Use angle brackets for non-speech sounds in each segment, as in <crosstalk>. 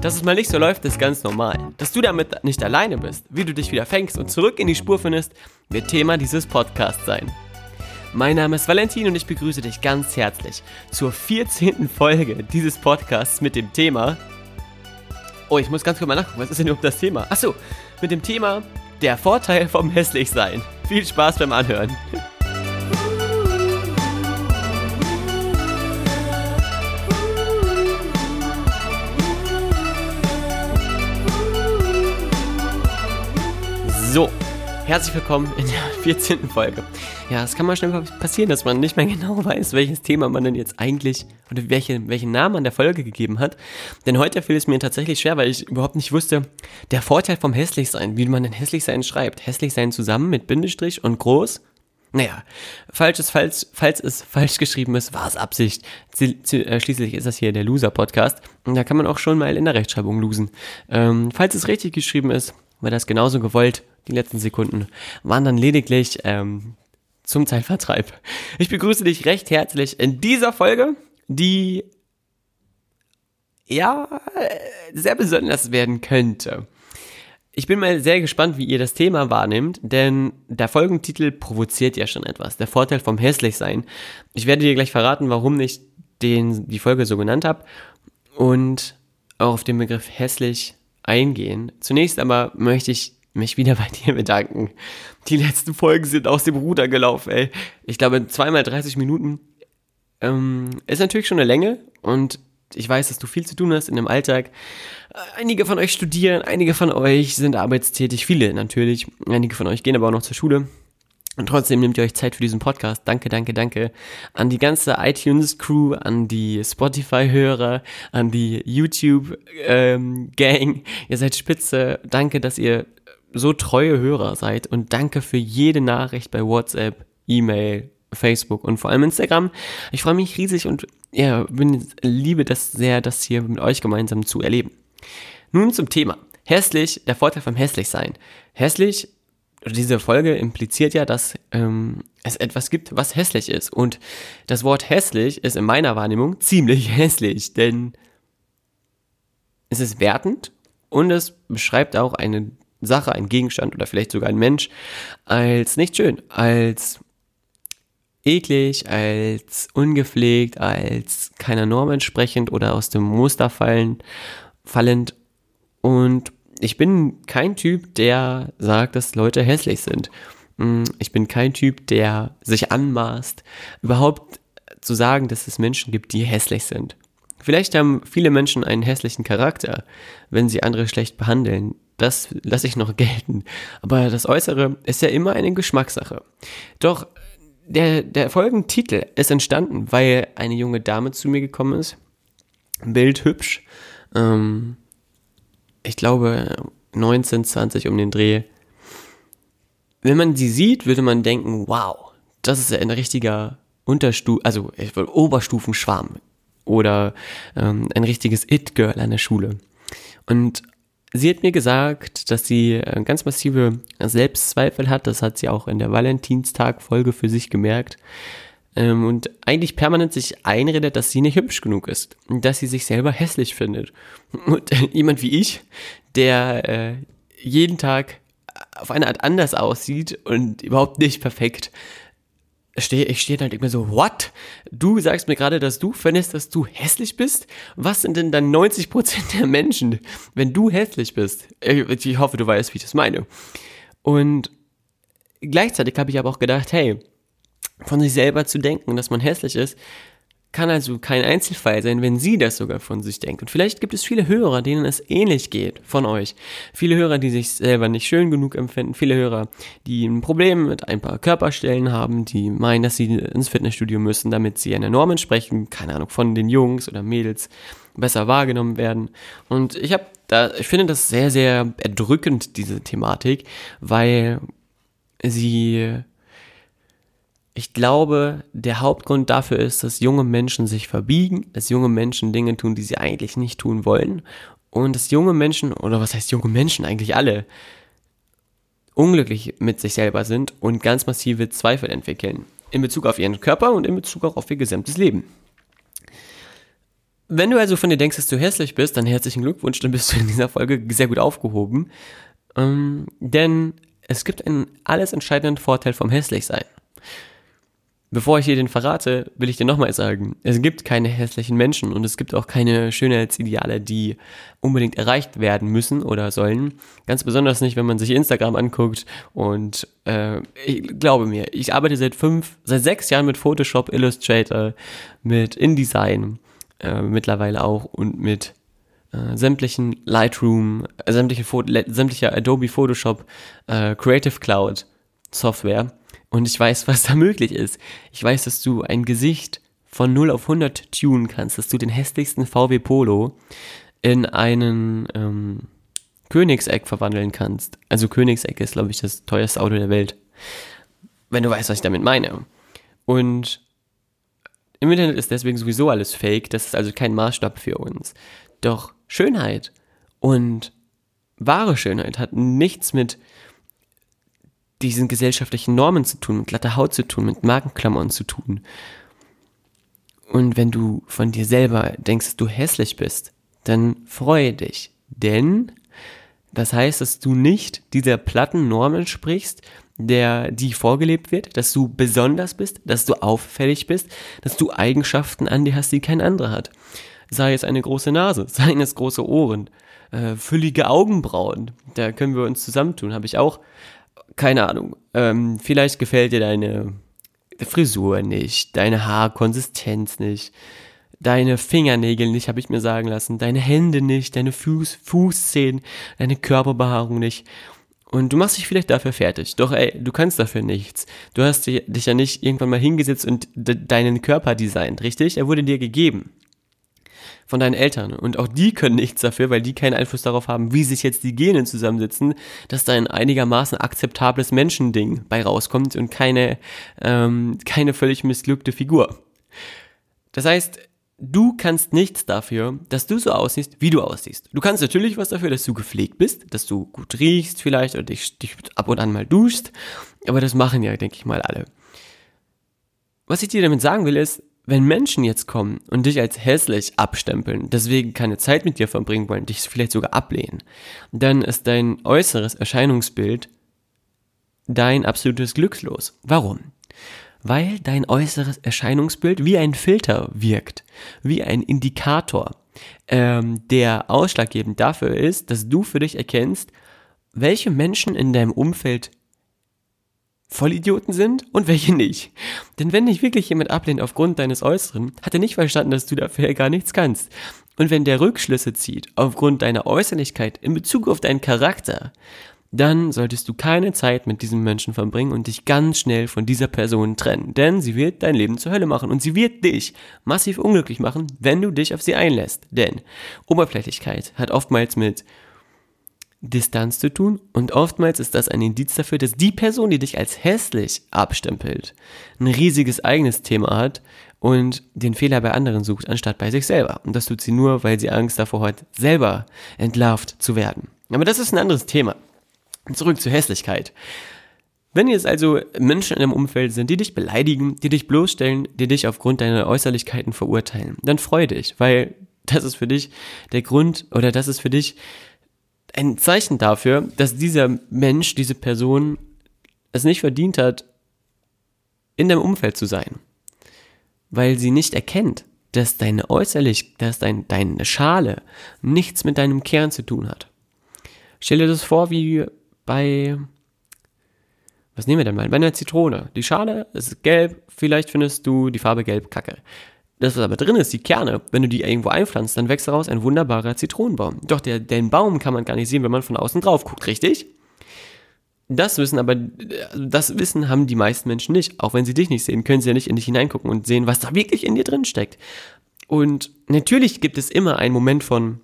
Dass es mal nicht so läuft, ist ganz normal. Dass du damit nicht alleine bist, wie du dich wieder fängst und zurück in die Spur findest, wird Thema dieses Podcasts sein. Mein Name ist Valentin und ich begrüße dich ganz herzlich zur 14. Folge dieses Podcasts mit dem Thema. Oh, ich muss ganz kurz mal nachgucken, was ist denn überhaupt das Thema? Achso, mit dem Thema der Vorteil vom Hässlichsein. Viel Spaß beim Anhören. So, herzlich willkommen in der <laughs> 14. Folge. Ja, es kann mal schnell passieren, dass man nicht mehr <laughs> genau weiß, welches Thema man denn jetzt eigentlich oder welche, welchen Namen man der Folge gegeben hat. Denn heute fiel es mir tatsächlich schwer, weil ich überhaupt nicht wusste, der Vorteil vom Hässlichsein, wie man denn Hässlichsein schreibt. Hässlichsein zusammen mit Bindestrich und groß. Naja, falsch ist falsch, falls es falsch geschrieben ist, war es Absicht. Äh, schließlich ist das hier der Loser-Podcast und da kann man auch schon mal in der Rechtschreibung losen. Ähm, falls es richtig geschrieben ist, war das genauso gewollt die letzten Sekunden waren dann lediglich ähm, zum Zeitvertreib. Ich begrüße dich recht herzlich in dieser Folge, die ja sehr besonders werden könnte. Ich bin mal sehr gespannt, wie ihr das Thema wahrnehmt, denn der Folgentitel provoziert ja schon etwas. Der Vorteil vom Hässlichsein. Ich werde dir gleich verraten, warum ich den, die Folge so genannt habe und auch auf den Begriff hässlich eingehen. Zunächst aber möchte ich mich wieder bei dir bedanken. Die letzten Folgen sind aus dem Ruder gelaufen, ey. Ich glaube, zweimal 30 Minuten ähm, ist natürlich schon eine Länge und ich weiß, dass du viel zu tun hast in dem Alltag. Einige von euch studieren, einige von euch sind arbeitstätig, viele natürlich. Einige von euch gehen aber auch noch zur Schule. Und trotzdem nehmt ihr euch Zeit für diesen Podcast. Danke, danke, danke. An die ganze iTunes-Crew, an die Spotify-Hörer, an die YouTube-Gang. Ähm, ihr seid spitze. Danke, dass ihr so treue Hörer seid und danke für jede Nachricht bei WhatsApp, E-Mail, Facebook und vor allem Instagram. Ich freue mich riesig und ja, bin, liebe das sehr, das hier mit euch gemeinsam zu erleben. Nun zum Thema. Hässlich, der Vorteil vom Hässlichsein. Hässlich, diese Folge impliziert ja, dass ähm, es etwas gibt, was hässlich ist. Und das Wort hässlich ist in meiner Wahrnehmung ziemlich <laughs> hässlich, denn es ist wertend und es beschreibt auch eine Sache, ein Gegenstand oder vielleicht sogar ein Mensch als nicht schön, als eklig, als ungepflegt, als keiner Norm entsprechend oder aus dem Muster fallen, fallend. Und ich bin kein Typ, der sagt, dass Leute hässlich sind. Mm, ich bin kein Typ, der sich anmaßt, überhaupt zu sagen, dass es Menschen gibt, die hässlich sind. Vielleicht haben viele Menschen einen hässlichen Charakter, wenn sie andere schlecht behandeln das lasse ich noch gelten. Aber das Äußere ist ja immer eine Geschmackssache. Doch der, der Folgentitel ist entstanden, weil eine junge Dame zu mir gekommen ist. Bildhübsch. Ähm, ich glaube 19, 20 um den Dreh. Wenn man sie sieht, würde man denken, wow, das ist ein richtiger Unterstu also Oberstufenschwarm oder ähm, ein richtiges It-Girl an der Schule. Und Sie hat mir gesagt, dass sie äh, ganz massive Selbstzweifel hat. Das hat sie auch in der Valentinstag-Folge für sich gemerkt. Ähm, und eigentlich permanent sich einredet, dass sie nicht hübsch genug ist. Dass sie sich selber hässlich findet. Und <laughs> jemand wie ich, der äh, jeden Tag auf eine Art anders aussieht und überhaupt nicht perfekt, stehe, ich stehe halt immer so, what? Du sagst mir gerade, dass du findest, dass du hässlich bist? Was sind denn dann 90% der Menschen, wenn du hässlich bist? Ich hoffe, du weißt, wie ich das meine. Und gleichzeitig habe ich aber auch gedacht, hey, von sich selber zu denken, dass man hässlich ist, kann also kein Einzelfall sein, wenn sie das sogar von sich denkt. Und vielleicht gibt es viele Hörer, denen es ähnlich geht von euch. Viele Hörer, die sich selber nicht schön genug empfinden. Viele Hörer, die ein Problem mit ein paar Körperstellen haben, die meinen, dass sie ins Fitnessstudio müssen, damit sie einer Norm entsprechen. Keine Ahnung, von den Jungs oder Mädels besser wahrgenommen werden. Und ich habe da, ich finde das sehr, sehr erdrückend, diese Thematik, weil sie, ich glaube, der Hauptgrund dafür ist, dass junge Menschen sich verbiegen, dass junge Menschen Dinge tun, die sie eigentlich nicht tun wollen und dass junge Menschen, oder was heißt junge Menschen, eigentlich alle, unglücklich mit sich selber sind und ganz massive Zweifel entwickeln. In Bezug auf ihren Körper und in Bezug auch auf ihr gesamtes Leben. Wenn du also von dir denkst, dass du hässlich bist, dann herzlichen Glückwunsch, dann bist du in dieser Folge sehr gut aufgehoben. Ähm, denn es gibt einen alles entscheidenden Vorteil vom Hässlichsein. Bevor ich dir den verrate, will ich dir nochmal sagen, es gibt keine hässlichen Menschen und es gibt auch keine Schönheitsideale, die unbedingt erreicht werden müssen oder sollen. Ganz besonders nicht, wenn man sich Instagram anguckt und äh, ich glaube mir, ich arbeite seit fünf, seit sechs Jahren mit Photoshop, Illustrator, mit InDesign äh, mittlerweile auch und mit äh, sämtlichen Lightroom, äh, sämtliche, sämtlicher Adobe Photoshop, äh, Creative Cloud Software und ich weiß, was da möglich ist. Ich weiß, dass du ein Gesicht von 0 auf 100 tunen kannst, dass du den hässlichsten VW Polo in einen ähm, Königseck verwandeln kannst. Also Königseck ist, glaube ich, das teuerste Auto der Welt. Wenn du weißt, was ich damit meine. Und im Internet ist deswegen sowieso alles fake, das ist also kein Maßstab für uns. Doch Schönheit und wahre Schönheit hat nichts mit diesen gesellschaftlichen Normen zu tun, mit glatter Haut zu tun, mit Markenklammern zu tun. Und wenn du von dir selber denkst, dass du hässlich bist, dann freue dich. Denn das heißt, dass du nicht dieser platten Norm entsprichst, der, die vorgelebt wird, dass du besonders bist, dass du auffällig bist, dass du Eigenschaften an dir hast, die kein anderer hat. Sei es eine große Nase, <laughs> seien es große Ohren, äh, füllige Augenbrauen, da können wir uns zusammentun, habe ich auch keine Ahnung, ähm, vielleicht gefällt dir deine Frisur nicht, deine Haarkonsistenz nicht, deine Fingernägel nicht, habe ich mir sagen lassen, deine Hände nicht, deine Fuß, Fußzehen, deine Körperbehaarung nicht. Und du machst dich vielleicht dafür fertig. Doch ey, du kannst dafür nichts. Du hast dich ja nicht irgendwann mal hingesetzt und deinen Körper designt, richtig? Er wurde dir gegeben von deinen Eltern. Und auch die können nichts dafür, weil die keinen Einfluss darauf haben, wie sich jetzt die Gene zusammensitzen, dass da ein einigermaßen akzeptables Menschending bei rauskommt und keine, ähm, keine völlig missglückte Figur. Das heißt, du kannst nichts dafür, dass du so aussiehst, wie du aussiehst. Du kannst natürlich was dafür, dass du gepflegt bist, dass du gut riechst vielleicht oder dich, dich ab und an mal duschst, aber das machen ja, denke ich mal, alle. Was ich dir damit sagen will, ist, wenn Menschen jetzt kommen und dich als hässlich abstempeln, deswegen keine Zeit mit dir verbringen wollen, dich vielleicht sogar ablehnen, dann ist dein äußeres Erscheinungsbild dein absolutes Glückslos. Warum? Weil dein äußeres Erscheinungsbild wie ein Filter wirkt, wie ein Indikator, ähm, der ausschlaggebend dafür ist, dass du für dich erkennst, welche Menschen in deinem Umfeld Vollidioten sind und welche nicht. Denn wenn dich wirklich jemand ablehnt aufgrund deines Äußeren, hat er nicht verstanden, dass du dafür gar nichts kannst. Und wenn der Rückschlüsse zieht aufgrund deiner Äußerlichkeit in Bezug auf deinen Charakter, dann solltest du keine Zeit mit diesem Menschen verbringen und dich ganz schnell von dieser Person trennen. Denn sie wird dein Leben zur Hölle machen und sie wird dich massiv unglücklich machen, wenn du dich auf sie einlässt. Denn Oberflächlichkeit hat oftmals mit Distanz zu tun und oftmals ist das ein Indiz dafür, dass die Person, die dich als hässlich abstempelt, ein riesiges eigenes Thema hat und den Fehler bei anderen sucht, anstatt bei sich selber. Und das tut sie nur, weil sie Angst davor hat, selber entlarvt zu werden. Aber das ist ein anderes Thema. Zurück zur Hässlichkeit. Wenn jetzt also Menschen in einem Umfeld sind, die dich beleidigen, die dich bloßstellen, die dich aufgrund deiner Äußerlichkeiten verurteilen, dann freu dich, weil das ist für dich der Grund oder das ist für dich ein Zeichen dafür, dass dieser Mensch, diese Person es nicht verdient hat, in deinem Umfeld zu sein. Weil sie nicht erkennt, dass deine äußerlich, dass dein, deine Schale nichts mit deinem Kern zu tun hat. Stell dir das vor wie bei, was nehmen wir denn mal? Bei einer Zitrone. Die Schale ist gelb, vielleicht findest du die Farbe gelb kacke. Das, was aber drin ist, die Kerne, wenn du die irgendwo einpflanzt, dann wächst daraus ein wunderbarer Zitronenbaum. Doch der, den Baum kann man gar nicht sehen, wenn man von außen drauf guckt, richtig? Das wissen aber, das Wissen haben die meisten Menschen nicht. Auch wenn sie dich nicht sehen, können sie ja nicht in dich hineingucken und sehen, was da wirklich in dir drin steckt. Und natürlich gibt es immer einen Moment von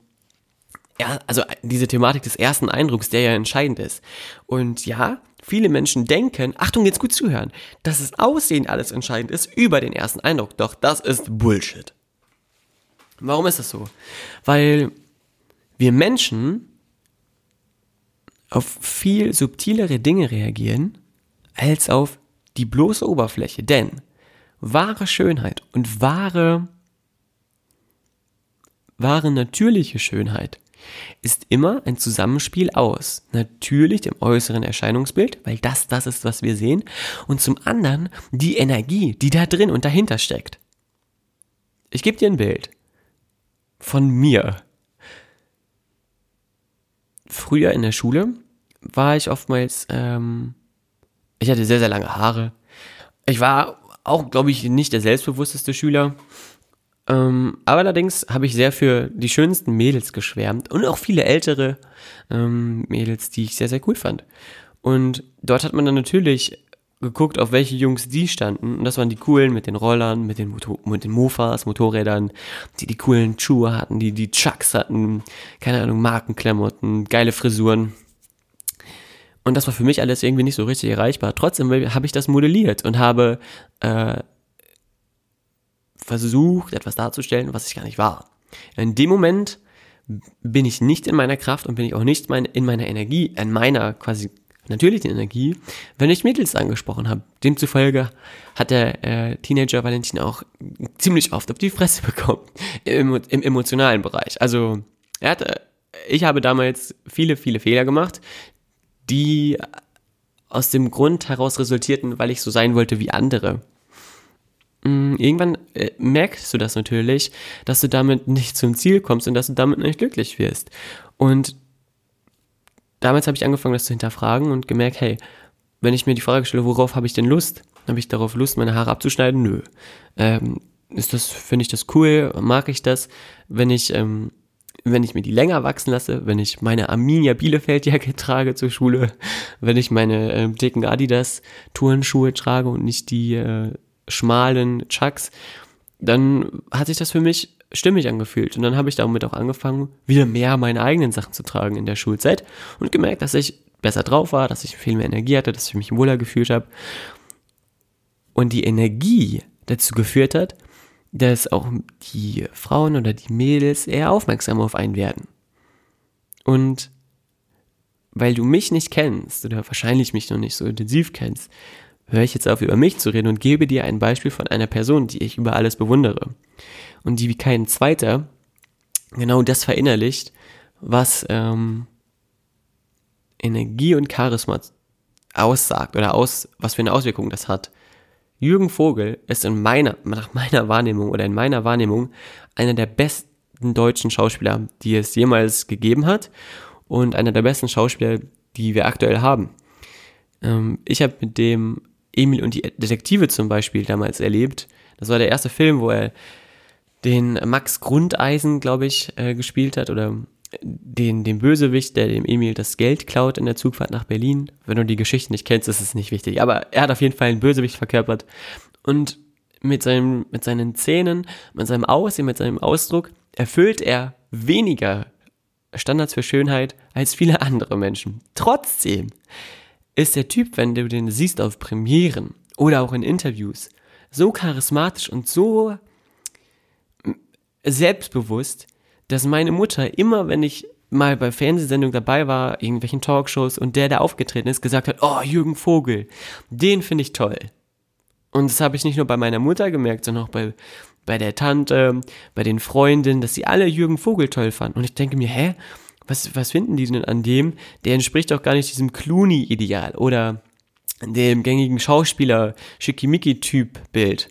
ja, also diese Thematik des ersten Eindrucks, der ja entscheidend ist. Und ja, viele Menschen denken, Achtung, jetzt gut zuhören, dass das Aussehen alles entscheidend ist über den ersten Eindruck. Doch das ist Bullshit. Warum ist das so? Weil wir Menschen auf viel subtilere Dinge reagieren als auf die bloße Oberfläche. Denn wahre Schönheit und wahre, wahre natürliche Schönheit ist immer ein Zusammenspiel aus natürlich dem äußeren Erscheinungsbild, weil das das ist, was wir sehen, und zum anderen die Energie, die da drin und dahinter steckt. Ich gebe dir ein Bild von mir. Früher in der Schule war ich oftmals, ähm, ich hatte sehr, sehr lange Haare. Ich war auch, glaube ich, nicht der selbstbewussteste Schüler. Ähm, aber allerdings habe ich sehr für die schönsten Mädels geschwärmt und auch viele ältere ähm, Mädels, die ich sehr, sehr cool fand. Und dort hat man dann natürlich geguckt, auf welche Jungs die standen. Und das waren die coolen mit den Rollern, mit den, Motor mit den Mofas, Motorrädern, die die coolen Schuhe hatten, die die Chucks hatten, keine Ahnung, Markenklamotten, geile Frisuren. Und das war für mich alles irgendwie nicht so richtig erreichbar. Trotzdem habe ich das modelliert und habe äh, versucht, etwas darzustellen, was ich gar nicht war. In dem Moment bin ich nicht in meiner Kraft und bin ich auch nicht mein, in meiner Energie, in meiner quasi natürlichen Energie, wenn ich Mädels angesprochen habe. Demzufolge hat der äh, Teenager Valentin auch ziemlich oft auf die Fresse <laughs> bekommen im, im emotionalen Bereich. Also er hatte, ich habe damals viele, viele Fehler gemacht, die aus dem Grund heraus resultierten, weil ich so sein wollte wie andere. Mm, irgendwann äh, merkst du das natürlich, dass du damit nicht zum Ziel kommst und dass du damit nicht glücklich wirst. Und damals habe ich angefangen, das zu hinterfragen und gemerkt, hey, wenn ich mir die Frage stelle, worauf habe ich denn Lust? Habe ich darauf Lust, meine Haare abzuschneiden? Nö. Ähm, ist das, finde ich das cool? Mag ich das? Wenn ich ähm, wenn ich mir die länger wachsen lasse, wenn ich meine Arminia Bielefeld Jacke <laughs> trage zur Schule, wenn ich meine äh, dicken Adidas Turnschuhe trage und nicht die äh, schmalen Chucks, dann hat sich das für mich stimmig angefühlt. Und dann habe ich damit auch angefangen, wieder mehr meine eigenen Sachen zu tragen in der Schulzeit und gemerkt, dass ich besser drauf war, dass ich viel mehr Energie hatte, dass ich mich wohler gefühlt habe. Und die Energie dazu geführt hat, dass auch die Frauen oder die Mädels eher aufmerksam auf einen werden. Und weil du mich nicht kennst oder wahrscheinlich mich noch nicht so intensiv kennst, höre ich jetzt auf, über mich zu reden und gebe dir ein Beispiel von einer Person, die ich über alles bewundere. Und die wie kein zweiter genau das verinnerlicht, was ähm, Energie und Charisma aussagt oder aus, was für eine Auswirkung das hat. Jürgen Vogel ist in meiner, nach meiner Wahrnehmung oder in meiner Wahrnehmung einer der besten deutschen Schauspieler, die es jemals gegeben hat und einer der besten Schauspieler, die wir aktuell haben. Ähm, ich habe mit dem Emil und die Detektive zum Beispiel damals erlebt. Das war der erste Film, wo er den Max Grundeisen, glaube ich, äh, gespielt hat oder den, den Bösewicht, der dem Emil das Geld klaut in der Zugfahrt nach Berlin. Wenn du die Geschichte nicht kennst, ist es nicht wichtig. Aber er hat auf jeden Fall einen Bösewicht verkörpert. Und mit, seinem, mit seinen Zähnen, mit seinem Aussehen, mit seinem Ausdruck erfüllt er weniger Standards für Schönheit als viele andere Menschen. Trotzdem ist der Typ, wenn du den siehst auf Premieren oder auch in Interviews, so charismatisch und so selbstbewusst, dass meine Mutter immer, wenn ich mal bei Fernsehsendungen dabei war, irgendwelchen Talkshows und der da aufgetreten ist, gesagt hat, oh, Jürgen Vogel, den finde ich toll. Und das habe ich nicht nur bei meiner Mutter gemerkt, sondern auch bei, bei der Tante, bei den Freundinnen, dass sie alle Jürgen Vogel toll fanden. Und ich denke mir, hä, was, was finden die denn an dem? Der entspricht doch gar nicht diesem Clooney-Ideal oder dem gängigen Schauspieler-Schickimicki-Typ-Bild.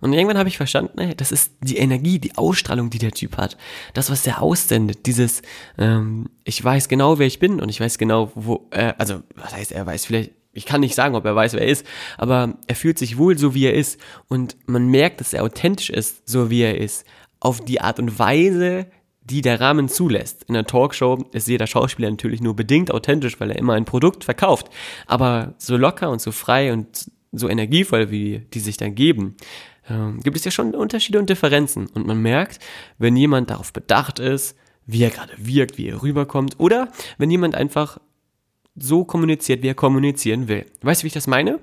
Und irgendwann habe ich verstanden, ey, das ist die Energie, die Ausstrahlung, die der Typ hat. Das, was der aussendet, dieses, ähm, ich weiß genau, wer ich bin und ich weiß genau, wo, äh, also, was heißt, er weiß vielleicht, ich kann nicht sagen, ob er weiß, wer er ist, aber er fühlt sich wohl so, wie er ist und man merkt, dass er authentisch ist, so wie er ist, auf die Art und Weise, die der Rahmen zulässt. In einer Talkshow ist jeder Schauspieler natürlich nur bedingt authentisch, weil er immer ein Produkt verkauft. Aber so locker und so frei und so energievoll, wie die sich dann geben, ähm, gibt es ja schon Unterschiede und Differenzen. Und man merkt, wenn jemand darauf bedacht ist, wie er gerade wirkt, wie er rüberkommt. Oder wenn jemand einfach so kommuniziert, wie er kommunizieren will. Weißt du, wie ich das meine?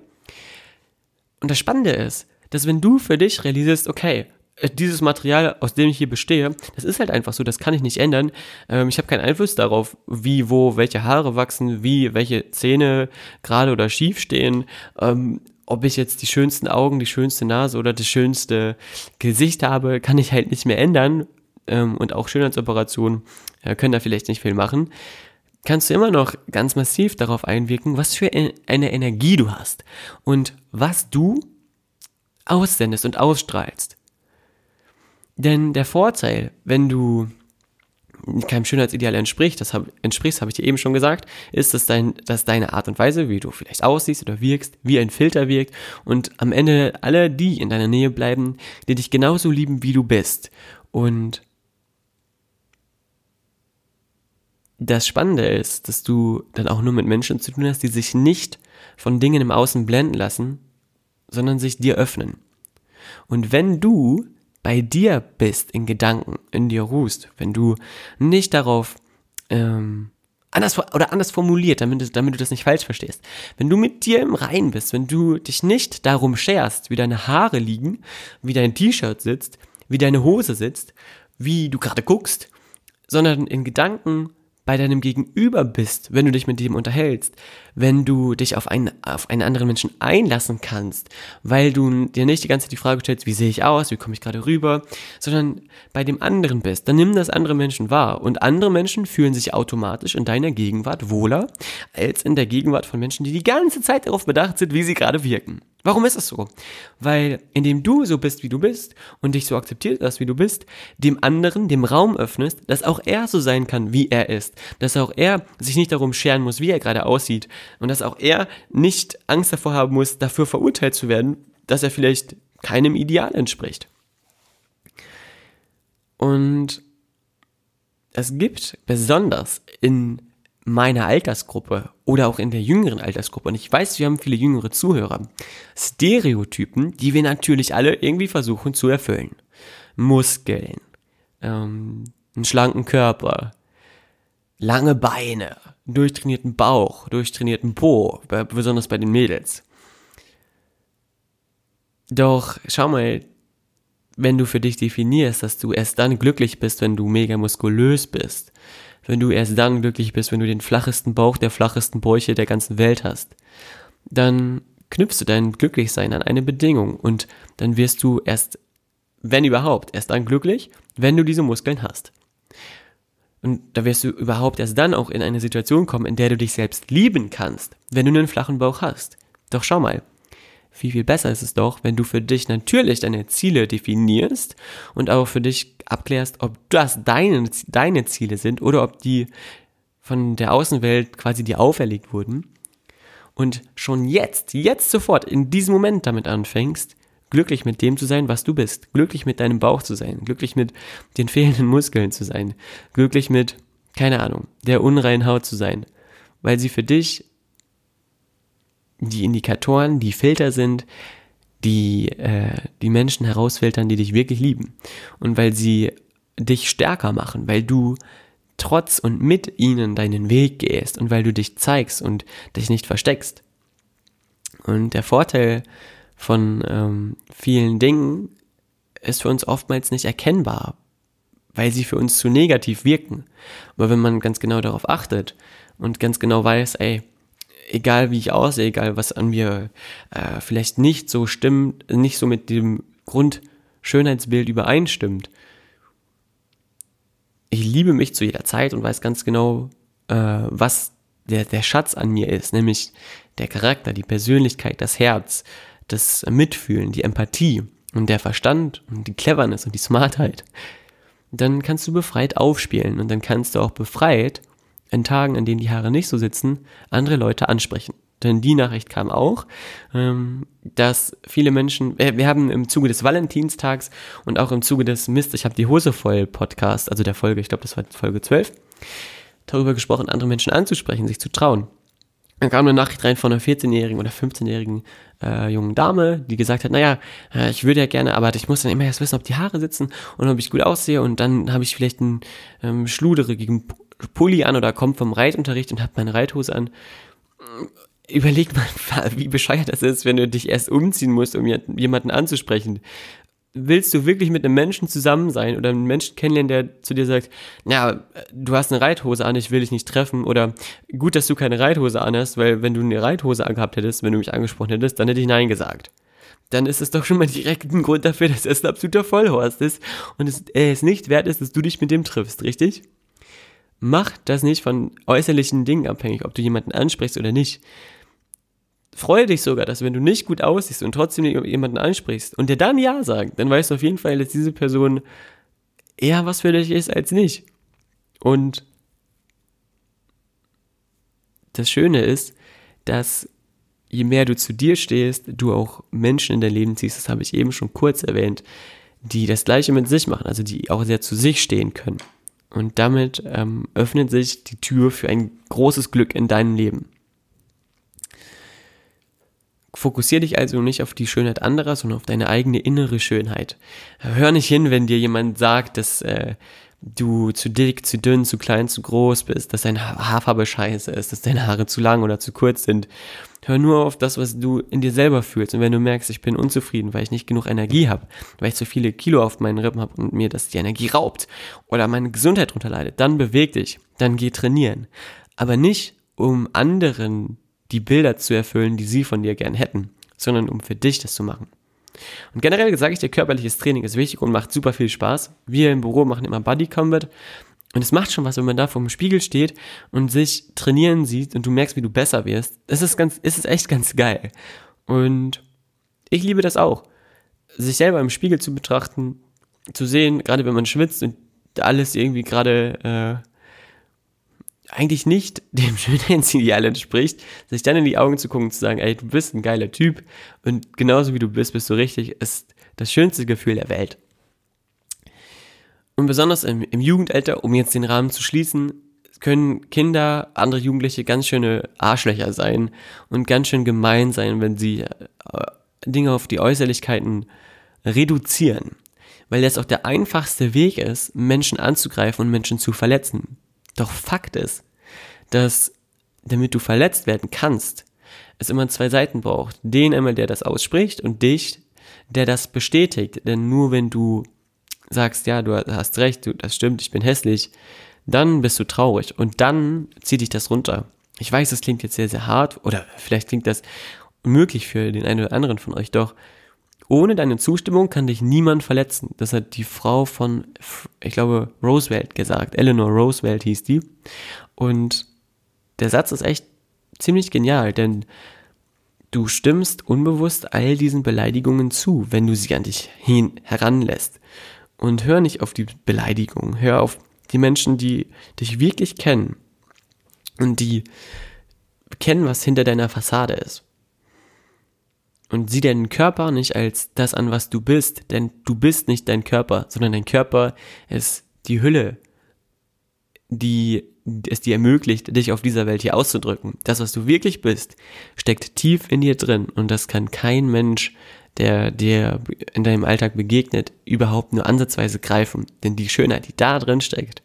Und das Spannende ist, dass wenn du für dich realisierst, okay, äh, dieses Material, aus dem ich hier bestehe, das ist halt einfach so, das kann ich nicht ändern. Ähm, ich habe keinen Einfluss darauf, wie, wo, welche Haare wachsen, wie, welche Zähne gerade oder schief stehen, ähm, ob ich jetzt die schönsten Augen, die schönste Nase oder das schönste Gesicht habe, kann ich halt nicht mehr ändern. Ähm, und auch Schönheitsoperationen äh, können da vielleicht nicht viel machen. Kannst du immer noch ganz massiv darauf einwirken, was für eine Energie du hast und was du aussendest und ausstrahlst. Denn der Vorteil, wenn du keinem Schönheitsideal entspricht, das hab, entsprichst, habe ich dir eben schon gesagt, ist, dass, dein, dass deine Art und Weise, wie du vielleicht aussiehst oder wirkst, wie ein Filter wirkt und am Ende alle die in deiner Nähe bleiben, die dich genauso lieben, wie du bist. Und das Spannende ist, dass du dann auch nur mit Menschen zu tun hast, die sich nicht von Dingen im Außen blenden lassen, sondern sich dir öffnen. Und wenn du bei dir bist, in Gedanken, in dir ruhst, wenn du nicht darauf ähm, anders oder anders formuliert, damit, damit du das nicht falsch verstehst. Wenn du mit dir im Rein bist, wenn du dich nicht darum scherst, wie deine Haare liegen, wie dein T-Shirt sitzt, wie deine Hose sitzt, wie du gerade guckst, sondern in Gedanken bei deinem Gegenüber bist, wenn du dich mit dem unterhältst, wenn du dich auf einen, auf einen anderen Menschen einlassen kannst, weil du dir nicht die ganze Zeit die Frage stellst, wie sehe ich aus, wie komme ich gerade rüber, sondern bei dem anderen bist, dann nimm das andere Menschen wahr. Und andere Menschen fühlen sich automatisch in deiner Gegenwart wohler als in der Gegenwart von Menschen, die die ganze Zeit darauf bedacht sind, wie sie gerade wirken. Warum ist es so? Weil indem du so bist, wie du bist und dich so akzeptiert hast, wie du bist, dem anderen dem Raum öffnest, dass auch er so sein kann, wie er ist, dass auch er sich nicht darum scheren muss, wie er gerade aussieht und dass auch er nicht Angst davor haben muss, dafür verurteilt zu werden, dass er vielleicht keinem Ideal entspricht. Und es gibt besonders in meiner Altersgruppe oder auch in der jüngeren Altersgruppe, und ich weiß, wir haben viele jüngere Zuhörer, Stereotypen, die wir natürlich alle irgendwie versuchen zu erfüllen. Muskeln, ähm, einen schlanken Körper, lange Beine, durchtrainierten Bauch, durchtrainierten Po, besonders bei den Mädels. Doch schau mal, wenn du für dich definierst, dass du erst dann glücklich bist, wenn du mega muskulös bist, wenn du erst dann glücklich bist, wenn du den flachesten Bauch der flachesten Bäuche der ganzen Welt hast, dann knüpfst du dein Glücklichsein an eine Bedingung und dann wirst du erst, wenn überhaupt, erst dann glücklich, wenn du diese Muskeln hast. Und da wirst du überhaupt erst dann auch in eine Situation kommen, in der du dich selbst lieben kannst, wenn du einen flachen Bauch hast. Doch schau mal, viel, viel besser ist es doch, wenn du für dich natürlich deine Ziele definierst und auch für dich abklärst, ob das deine, deine Ziele sind oder ob die von der Außenwelt quasi dir auferlegt wurden. Und schon jetzt, jetzt sofort, in diesem Moment damit anfängst, glücklich mit dem zu sein, was du bist, glücklich mit deinem Bauch zu sein, glücklich mit den fehlenden Muskeln zu sein, glücklich mit, keine Ahnung, der unreinen Haut zu sein, weil sie für dich die Indikatoren, die Filter sind, die äh, die Menschen herausfiltern, die dich wirklich lieben. Und weil sie dich stärker machen, weil du trotz und mit ihnen deinen Weg gehst und weil du dich zeigst und dich nicht versteckst. Und der Vorteil von ähm, vielen Dingen ist für uns oftmals nicht erkennbar, weil sie für uns zu negativ wirken. Aber wenn man ganz genau darauf achtet und ganz genau weiß, ey, egal wie ich aussehe, egal was an mir äh, vielleicht nicht so stimmt, nicht so mit dem Grundschönheitsbild übereinstimmt. Ich liebe mich zu jeder Zeit und weiß ganz genau, äh, was der, der Schatz an mir ist, nämlich der Charakter, die Persönlichkeit, das Herz, das Mitfühlen, die Empathie und der Verstand und die Cleverness und die Smartheit. Dann kannst du befreit aufspielen und dann kannst du auch befreit in Tagen, an denen die Haare nicht so sitzen, andere Leute ansprechen. Denn die Nachricht kam auch, ähm, dass viele Menschen, äh, wir haben im Zuge des Valentinstags und auch im Zuge des Mist, ich habe die Hose voll Podcast, also der Folge, ich glaube, das war Folge 12, darüber gesprochen, andere Menschen anzusprechen, sich zu trauen. Dann kam eine Nachricht rein von einer 14-jährigen oder 15-jährigen äh, jungen Dame, die gesagt hat, naja, äh, ich würde ja gerne, aber ich muss dann immer erst wissen, ob die Haare sitzen und ob ich gut aussehe und dann habe ich vielleicht einen ähm, schluderigen Pulli an oder komme vom Reitunterricht und habe meine Reithose an. Überleg mal, <laughs> wie bescheuert das ist, wenn du dich erst umziehen musst, um jemanden anzusprechen willst du wirklich mit einem Menschen zusammen sein oder einen Menschen kennenlernen, der zu dir sagt, ja, du hast eine Reithose an, ich will dich nicht treffen oder gut, dass du keine Reithose an hast, weil wenn du eine Reithose angehabt hättest, wenn du mich angesprochen hättest, dann hätte ich Nein gesagt. Dann ist es doch schon mal direkt ein Grund dafür, dass es ein absoluter Vollhorst ist und es, es nicht wert ist, dass du dich mit dem triffst, richtig? Mach das nicht von äußerlichen Dingen abhängig, ob du jemanden ansprichst oder nicht freue dich sogar, dass wenn du nicht gut aussiehst und trotzdem jemanden ansprichst und der dann Ja sagt, dann weißt du auf jeden Fall, dass diese Person eher was für dich ist als nicht. Und das Schöne ist, dass je mehr du zu dir stehst, du auch Menschen in dein Leben ziehst, das habe ich eben schon kurz erwähnt, die das Gleiche mit sich machen, also die auch sehr zu sich stehen können. Und damit ähm, öffnet sich die Tür für ein großes Glück in deinem Leben. Fokussier dich also nicht auf die Schönheit anderer, sondern auf deine eigene innere Schönheit. Hör nicht hin, wenn dir jemand sagt, dass äh, du zu dick, zu dünn, zu klein, zu groß bist, dass deine Haarfarbe scheiße ist, dass deine Haare zu lang oder zu kurz sind. Hör nur auf das, was du in dir selber fühlst. Und wenn du merkst, ich bin unzufrieden, weil ich nicht genug Energie habe, weil ich zu viele Kilo auf meinen Rippen habe und mir das die Energie raubt oder meine Gesundheit drunter leidet, dann beweg dich, dann geh trainieren. Aber nicht, um anderen die Bilder zu erfüllen, die sie von dir gern hätten, sondern um für dich das zu machen. Und generell sage ich dir, körperliches Training ist wichtig und macht super viel Spaß. Wir im Büro machen immer Body Combat und es macht schon was, wenn man da vor dem Spiegel steht und sich trainieren sieht und du merkst, wie du besser wirst. Es ist ganz, es ist echt ganz geil. Und ich liebe das auch. Sich selber im Spiegel zu betrachten, zu sehen, gerade wenn man schwitzt und alles irgendwie gerade äh, eigentlich nicht <laughs> dem Schönheitsideal entspricht, sich dann in die Augen zu gucken und zu sagen, ey, du bist ein geiler Typ und genauso wie du bist, bist du richtig, ist das schönste Gefühl der Welt. Und besonders im, im Jugendalter, um jetzt den Rahmen zu schließen, können Kinder, andere Jugendliche ganz schöne Arschlöcher sein und ganz schön gemein sein, wenn sie äh, Dinge auf die Äußerlichkeiten reduzieren. Weil das auch der einfachste Weg ist, Menschen anzugreifen und Menschen zu verletzen. Doch Fakt ist, dass damit du verletzt werden kannst, es immer zwei Seiten braucht. Den einmal, der das ausspricht und dich, der das bestätigt. Denn nur wenn du sagst, ja, du hast recht, du, das stimmt, ich bin hässlich, dann bist du traurig und dann zieht dich das runter. Ich weiß, das klingt jetzt sehr, sehr hart oder vielleicht klingt das unmöglich für den einen oder anderen von euch, doch ohne deine Zustimmung kann dich niemand verletzen. Das hat die Frau von, ich glaube, Roosevelt gesagt. Eleanor Roosevelt hieß die. Und der Satz ist echt ziemlich genial, denn du stimmst unbewusst all diesen Beleidigungen zu, wenn du sie an dich hin heranlässt. Und hör nicht auf die Beleidigungen, hör auf die Menschen, die dich wirklich kennen und die kennen, was hinter deiner Fassade ist und sieh deinen Körper nicht als das an, was du bist, denn du bist nicht dein Körper, sondern dein Körper ist die Hülle, die es dir ermöglicht, dich auf dieser Welt hier auszudrücken. Das, was du wirklich bist, steckt tief in dir drin und das kann kein Mensch, der dir in deinem Alltag begegnet, überhaupt nur ansatzweise greifen. Denn die Schönheit, die da drin steckt,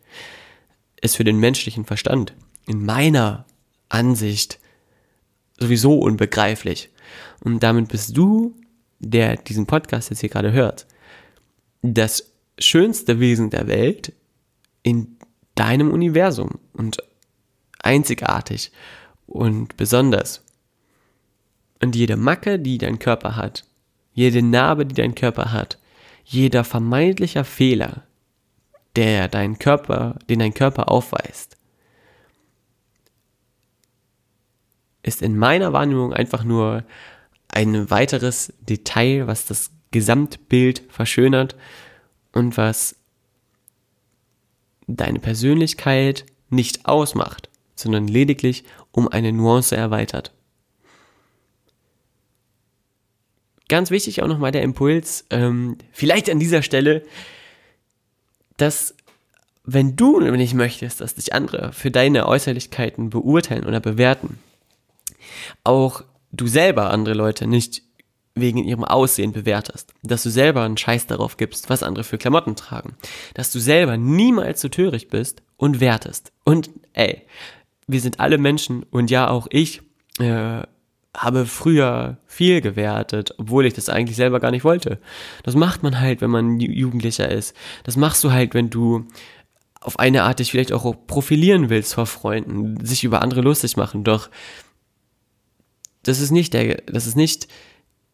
ist für den menschlichen Verstand in meiner Ansicht sowieso unbegreiflich. Und damit bist du, der diesen Podcast jetzt hier gerade hört, das schönste Wesen der Welt in deinem Universum und einzigartig und besonders. Und jede Macke, die dein Körper hat, jede Narbe, die dein Körper hat, jeder vermeintlicher Fehler, der dein Körper, den dein Körper aufweist, ist in meiner Wahrnehmung einfach nur ein weiteres Detail, was das Gesamtbild verschönert und was deine Persönlichkeit nicht ausmacht, sondern lediglich um eine Nuance erweitert. Ganz wichtig auch nochmal der Impuls, ähm, vielleicht an dieser Stelle, dass wenn du nicht möchtest, dass dich andere für deine Äußerlichkeiten beurteilen oder bewerten, Auch du selber andere Leute nicht wegen ihrem Aussehen bewertest, dass du selber einen Scheiß darauf gibst, was andere für Klamotten tragen, dass du selber niemals so töricht bist und wertest. Und ey, wir sind alle Menschen und ja, auch ich äh, habe früher viel gewertet, obwohl ich das eigentlich selber gar nicht wollte. Das macht man halt, wenn man Jugendlicher ist. Das machst du halt, wenn du auf eine Art dich vielleicht auch profilieren willst vor Freunden, sich über andere lustig machen. Doch das ist nicht der, das ist nicht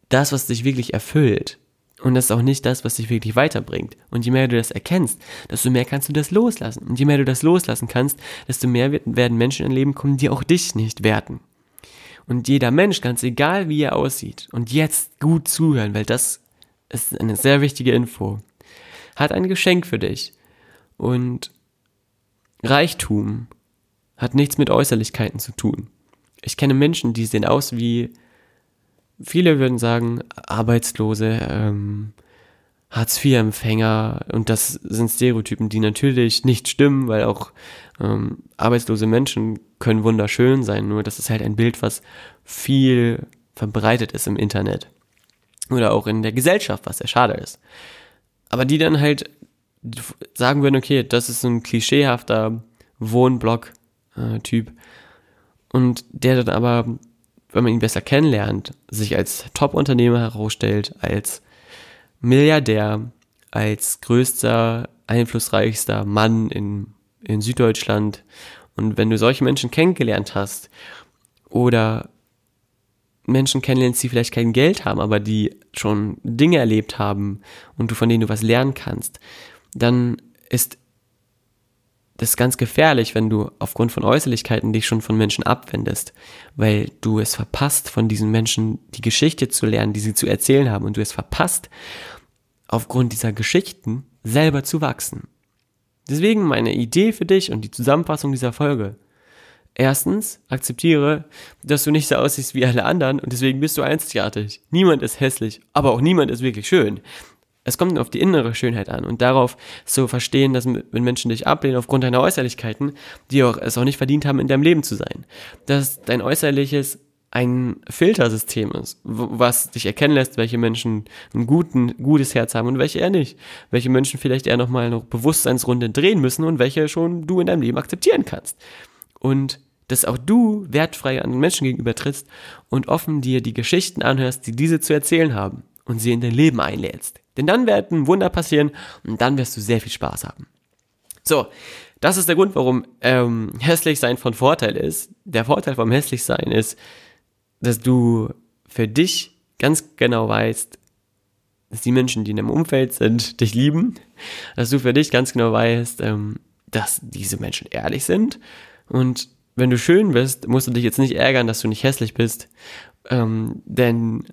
das, was dich wirklich erfüllt. Und das ist auch nicht das, was dich wirklich weiterbringt. Und je mehr du das erkennst, desto mehr kannst du das loslassen. Und je mehr du das loslassen kannst, desto mehr werden Menschen in Leben kommen, die auch dich nicht werten. Und jeder Mensch, ganz egal wie er aussieht, und jetzt gut zuhören, weil das ist eine sehr wichtige Info, hat ein Geschenk für dich. Und Reichtum hat nichts mit Äußerlichkeiten zu tun. Ich kenne Menschen, die sehen aus wie viele würden sagen, Arbeitslose, ähm, Hartz-IV-Empfänger und das sind Stereotypen, die natürlich nicht stimmen, weil auch ähm, arbeitslose Menschen können wunderschön sein, nur das ist halt ein Bild, was viel verbreitet ist im Internet. Oder auch in der Gesellschaft, was sehr schade ist. Aber die dann halt sagen würden, okay, das ist ein klischeehafter Wohnblock-Typ äh, und der dann aber wenn man ihn besser kennenlernt, sich als Top-Unternehmer herausstellt, als Milliardär, als größter, einflussreichster Mann in, in Süddeutschland. Und wenn du solche Menschen kennengelernt hast oder Menschen kennenlernst, die vielleicht kein Geld haben, aber die schon Dinge erlebt haben und du von denen du was lernen kannst, dann ist das ist ganz gefährlich, wenn du aufgrund von Äußerlichkeiten dich schon von Menschen abwendest, weil du es verpasst, von diesen Menschen die Geschichte zu lernen, die sie zu erzählen haben und du es verpasst, aufgrund dieser Geschichten selber zu wachsen. Deswegen meine Idee für dich und die Zusammenfassung dieser Folge. Erstens, akzeptiere, dass du nicht so aussiehst wie alle anderen und deswegen bist du einzigartig. Niemand ist hässlich, aber auch niemand ist wirklich schön es kommt auf die innere Schönheit an und darauf zu verstehen, dass wenn Menschen dich ablehnen aufgrund deiner Äußerlichkeiten, die auch, es auch nicht verdient haben, in deinem Leben zu sein. Dass dein Äußerliches ein Filtersystem ist, was dich erkennen lässt, welche Menschen ein guten, gutes Herz haben und welche eher nicht. Welche Menschen vielleicht eher nochmal noch Bewusstseinsrunde drehen müssen und welche schon du in deinem Leben akzeptieren kannst. Und dass auch du wertfrei an den Menschen gegenüber trittst und offen dir die Geschichten anhörst, die diese zu erzählen haben und sie in dein Leben einlädst. Denn dann werden Wunder passieren und dann wirst du sehr viel Spaß haben. So, das ist der Grund, warum ähm, hässlich sein von Vorteil ist. Der Vorteil vom hässlich sein ist, dass du für dich ganz genau weißt, dass die Menschen, die in deinem Umfeld sind, dich lieben, dass du für dich ganz genau weißt, ähm, dass diese Menschen ehrlich sind und wenn du schön bist, musst du dich jetzt nicht ärgern, dass du nicht hässlich bist, ähm, denn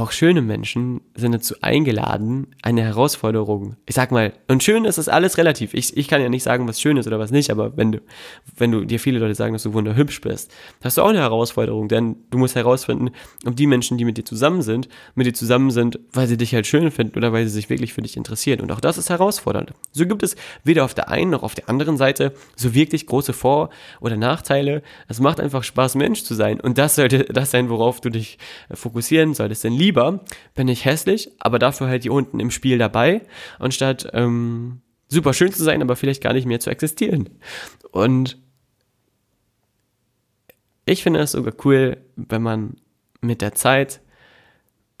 auch schöne Menschen sind dazu eingeladen, eine Herausforderung. Ich sag mal, und schön ist das alles relativ. Ich, ich kann ja nicht sagen, was schön ist oder was nicht, aber wenn du, wenn du dir viele Leute sagen, dass du wunderhübsch bist, hast du auch eine Herausforderung, denn du musst herausfinden, ob die Menschen, die mit dir zusammen sind, mit dir zusammen sind, weil sie dich halt schön finden oder weil sie sich wirklich für dich interessieren. Und auch das ist herausfordernd. So gibt es weder auf der einen noch auf der anderen Seite so wirklich große Vor- oder Nachteile. Es macht einfach Spaß, Mensch zu sein. Und das sollte das sein, worauf du dich fokussieren solltest. Denn lieber bin ich hässlich, aber dafür halt hier unten im Spiel dabei, anstatt ähm, super schön zu sein, aber vielleicht gar nicht mehr zu existieren. Und ich finde es sogar cool, wenn man mit der Zeit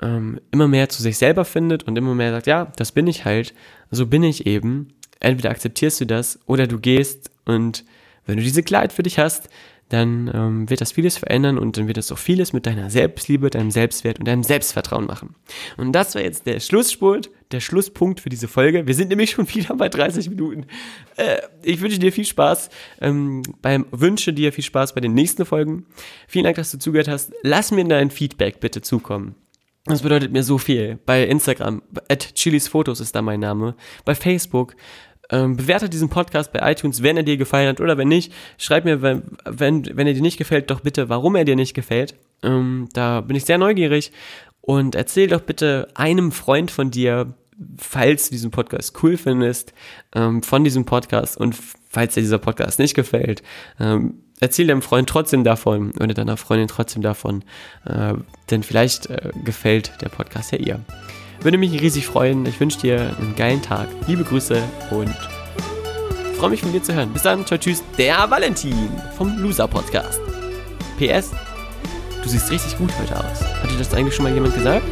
ähm, immer mehr zu sich selber findet und immer mehr sagt, ja, das bin ich halt, so bin ich eben. Entweder akzeptierst du das oder du gehst und wenn du diese Kleid für dich hast, dann ähm, wird das vieles verändern und dann wird es auch vieles mit deiner Selbstliebe, deinem Selbstwert und deinem Selbstvertrauen machen. Und das war jetzt der Schlussspurt, der Schlusspunkt für diese Folge. Wir sind nämlich schon wieder bei 30 Minuten. Äh, ich wünsche dir viel Spaß ähm, beim wünsche dir viel Spaß bei den nächsten Folgen. Vielen Dank, dass du zugehört hast. Lass mir dein Feedback bitte zukommen. Das bedeutet mir so viel. Bei Instagram, at Chilis Fotos ist da mein Name. Bei Facebook, ähm, bewertet diesen Podcast bei iTunes, wenn er dir gefallen hat oder wenn nicht. Schreib mir, wenn, wenn, wenn er dir nicht gefällt, doch bitte, warum er dir nicht gefällt. Ähm, da bin ich sehr neugierig. Und erzähl doch bitte einem Freund von dir, falls du diesen Podcast cool findest, ähm, von diesem Podcast und falls dir dieser Podcast nicht gefällt, ähm, erzähl deinem Freund trotzdem davon oder deiner Freundin trotzdem davon, äh, denn vielleicht äh, gefällt der Podcast ja ihr. Würde mich riesig freuen. Ich wünsche dir einen geilen Tag. Liebe Grüße und freue mich von dir zu hören. Bis dann, tschüss, der Valentin vom Loser Podcast. PS, du siehst richtig gut heute aus. Hat dir das eigentlich schon mal jemand gesagt?